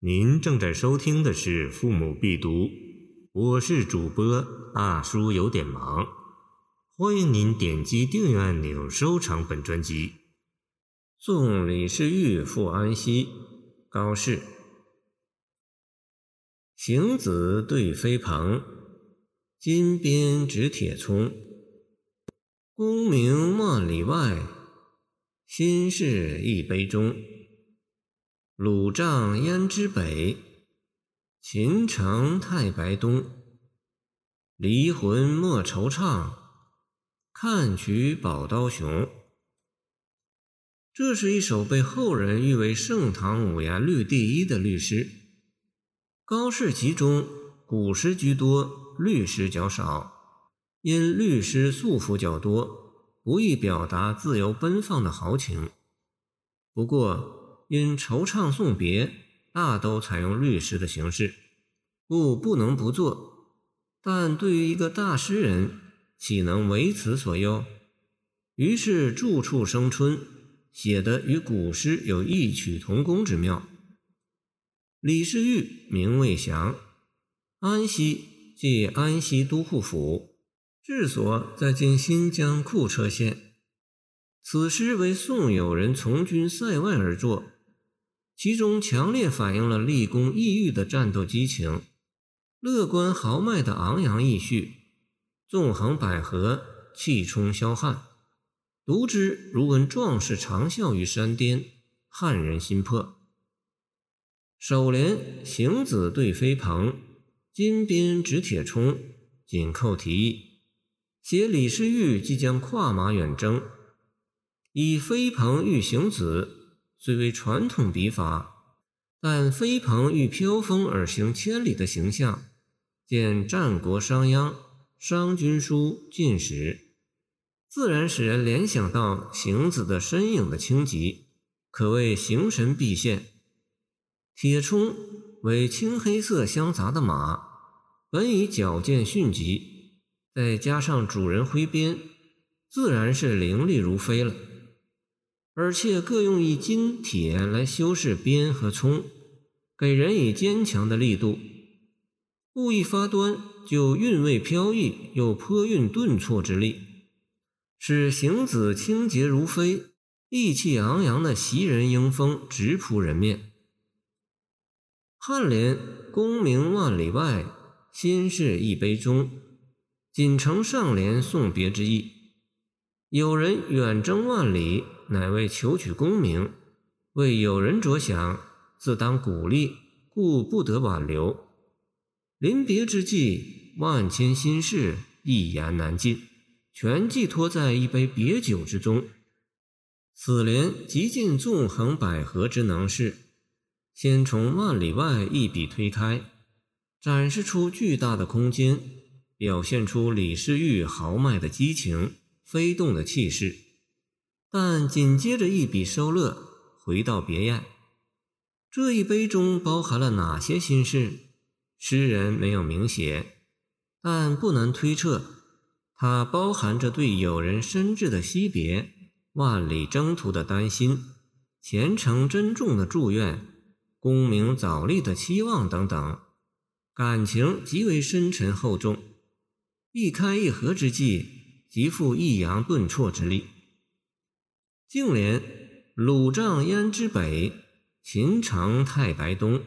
您正在收听的是《父母必读》，我是主播大叔，有点忙。欢迎您点击订阅按钮，收藏本专辑。送李世玉赴安西，高适。行子对飞鹏，金鞭指铁葱。功名万里外，心事一杯中。鲁帐燕之北，秦城太白东。离魂莫惆怅，看取宝刀雄。这是一首被后人誉为盛唐五言律第一的律诗。高适集中古诗居多，律诗较少，因律诗素幅较多，不易表达自由奔放的豪情。不过，因惆怅送别，大都采用律诗的形式，故不能不作。但对于一个大诗人，岂能为此所忧？于是住处生春，写的与古诗有异曲同工之妙。李世玉名魏祥，安西即安西都护府，治所在今新疆库车县。此诗为宋友人从军塞外而作。其中强烈反映了立功异域的战斗激情，乐观豪迈的昂扬意绪，纵横捭阖，气冲霄汉，读之如闻壮士长啸于山巅，撼人心魄。首联行子对飞鹏，金鞭指铁冲，紧扣题意，写李世玉即将跨马远征，以飞鹏喻行子。虽为传统笔法，但飞鹏欲飘风而行千里的形象，见战国商鞅《商君书·晋史》，自然使人联想到行子的身影的轻疾，可谓形神毕现。铁冲为青黑色相杂的马，本已矫健迅疾，再加上主人挥鞭，自然是凌厉如飞了。而且各用一金铁来修饰鞭和葱，给人以坚强的力度。故一发端就韵味飘逸，又颇蕴顿挫之力，使行子轻捷如飞，意气昂扬的袭人迎风直扑人面。颔联“功名万里外，心事一杯中”，仅承上联送别之意。有人远征万里。乃为求取功名，为友人着想，自当鼓励，故不得挽留。临别之际，万千心事一言难尽，全寄托在一杯别酒之中。此联极尽纵横捭阖之能事，先从万里外一笔推开，展示出巨大的空间，表现出李世玉豪迈的激情，飞动的气势。但紧接着一笔收勒，回到别宴。这一杯中包含了哪些心事？诗人没有明写，但不难推测，它包含着对友人深挚的惜别、万里征途的担心、虔诚珍重的祝愿、功名早立的期望等等，感情极为深沉厚重。一开一合之际，极富抑扬顿挫之力。净联鲁帐燕之北，秦城太白东。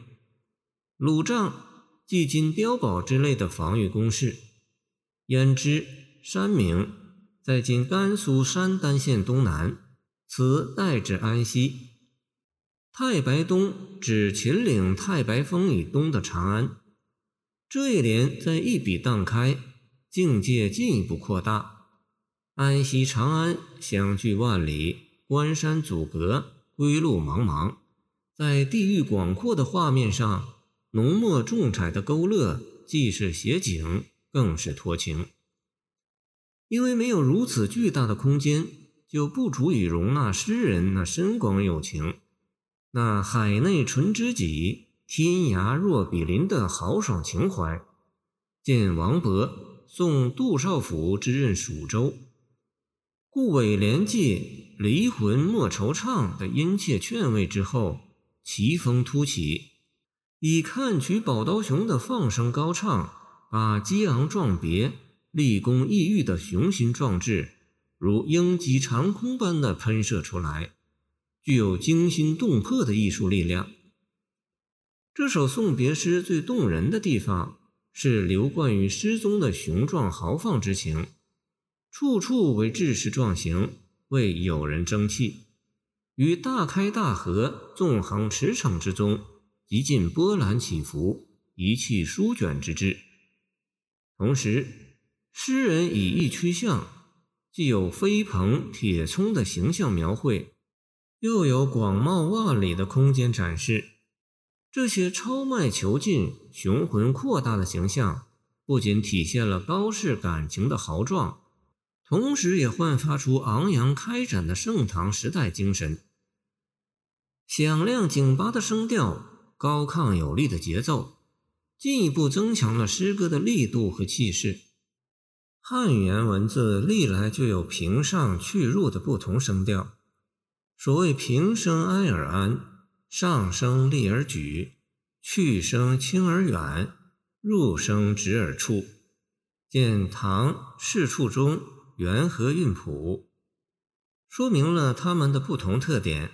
鲁帐即今碉堡之类的防御工事，燕之山名，在今甘肃山丹县东南，此代指安西。太白东指秦岭太白峰以东的长安。这一联在一笔荡开，境界进一步扩大，安西长安相距万里。关山阻隔，归路茫茫，在地域广阔的画面上，浓墨重彩的勾勒，既是写景，更是托情。因为没有如此巨大的空间，就不足以容纳诗人那深广友情，那海内存知己，天涯若比邻的豪爽情怀。见王勃送杜少府之任蜀州。故尾联记离魂莫惆怅的殷切劝慰之后，奇风突起，以看取宝刀雄的放声高唱，把激昂壮别、立功异域的雄心壮志，如鹰击长空般的喷射出来，具有惊心动魄的艺术力量。这首送别诗最动人的地方，是流贯于诗中的雄壮豪放之情，处处为志士壮行，为友人争气，于大开大合、纵横驰骋之中。极尽波澜起伏、一气舒卷之志。同时，诗人以意趋向，既有飞鹏铁冲的形象描绘，又有广袤万里的空间展示。这些超迈遒劲、雄浑阔大的形象，不仅体现了高士感情的豪壮，同时也焕发出昂扬开展的盛唐时代精神。响亮挺拔的声调。高亢有力的节奏，进一步增强了诗歌的力度和气势。汉语言文字历来就有平上去入的不同声调，所谓平声哀而安，上声立而举，去声轻而远，入声直而处。见唐《释处中《元和韵谱》，说明了它们的不同特点。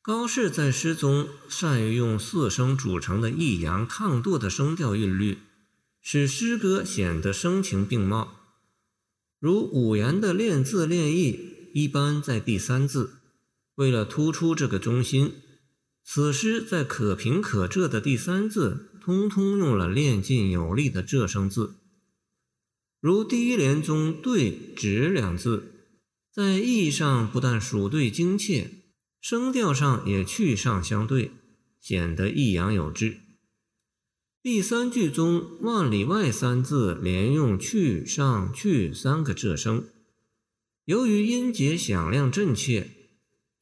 高适在诗中善于用四声组成的抑扬抗度的声调韵律，使诗歌显得声情并茂。如五言的练字练意，一般在第三字。为了突出这个中心，此诗在可平可仄的第三字，通通用了练劲有力的仄声字。如第一联中“对”“直”两字，在意义上不但属对精切。声调上也去上相对，显得抑扬有致。第三句中“万里外”三字连用去上去三个仄声，由于音节响亮震切，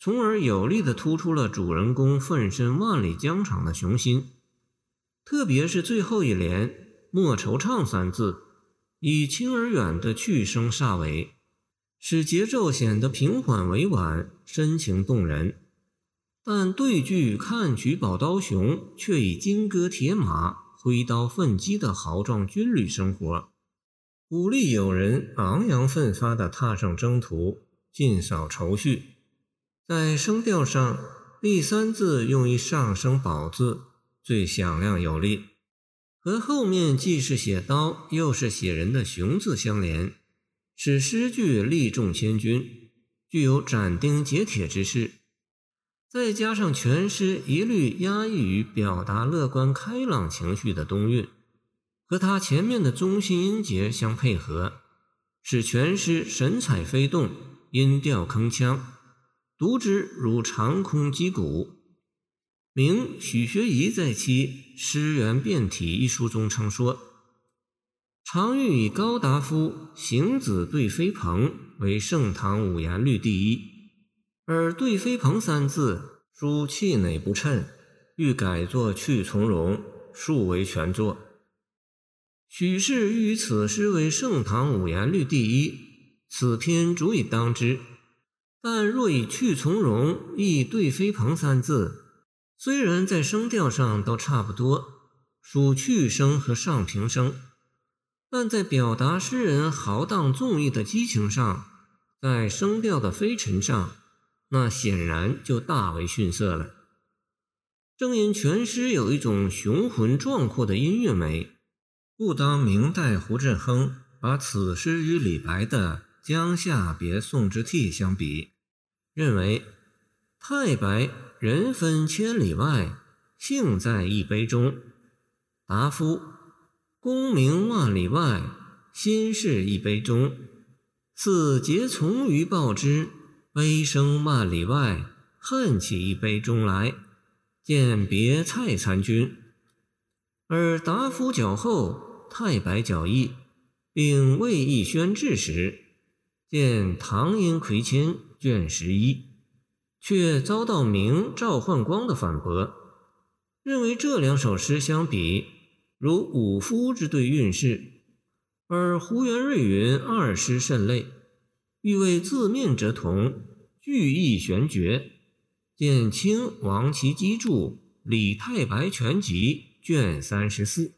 从而有力地突出了主人公奋身万里疆场的雄心。特别是最后一联“莫惆怅”三字，以轻而远的去声煞尾。使节奏显得平缓委婉、深情动人，但对句“看取宝刀雄”却以金戈铁马、挥刀奋击的豪壮军旅生活，鼓励友人昂扬奋发地踏上征途，尽扫愁绪。在声调上，第三字用一上声宝字，最响亮有力，和后面既是写刀又是写人的雄字相连。使诗句力重千钧，具有斩钉截铁之势。再加上全诗一律压抑于表达乐观开朗情绪的冬韵，和他前面的中心音节相配合，使全诗神采飞动，音调铿锵，读之如长空击鼓。明许学宜在其《诗源变体》一书中称说。常欲以高达夫行子对飞鹏为盛唐五言律第一，而对飞鹏三字书气馁不称，欲改作去从容，数为全作。许氏欲以此诗为盛唐五言律第一，此篇足以当之。但若以去从容译对飞鹏三字，虽然在声调上都差不多，属去声和上平声。但在表达诗人豪荡纵意的激情上，在声调的飞尘上，那显然就大为逊色了。正因全诗有一种雄浑壮阔的音乐美，故当明代胡振亨把此诗与李白的《江夏别宋之替》相比，认为太白人分千里外，幸在一杯中。答夫。功名万里外，心事一杯中。似节从于报之，悲声万里外，恨起一杯中来。见别蔡参军，而达夫较后，太白较易，并未易宣志时，见唐寅魁谦卷十一，却遭到明赵焕光的反驳，认为这两首诗相比。如五夫之对韵事，而胡元瑞云二诗甚类，欲为字面则同，句意玄绝。见清王其基注李太白全集》卷三十四。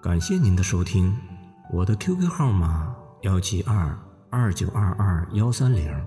感谢您的收听，我的 QQ 号码幺七二二九二二幺三零，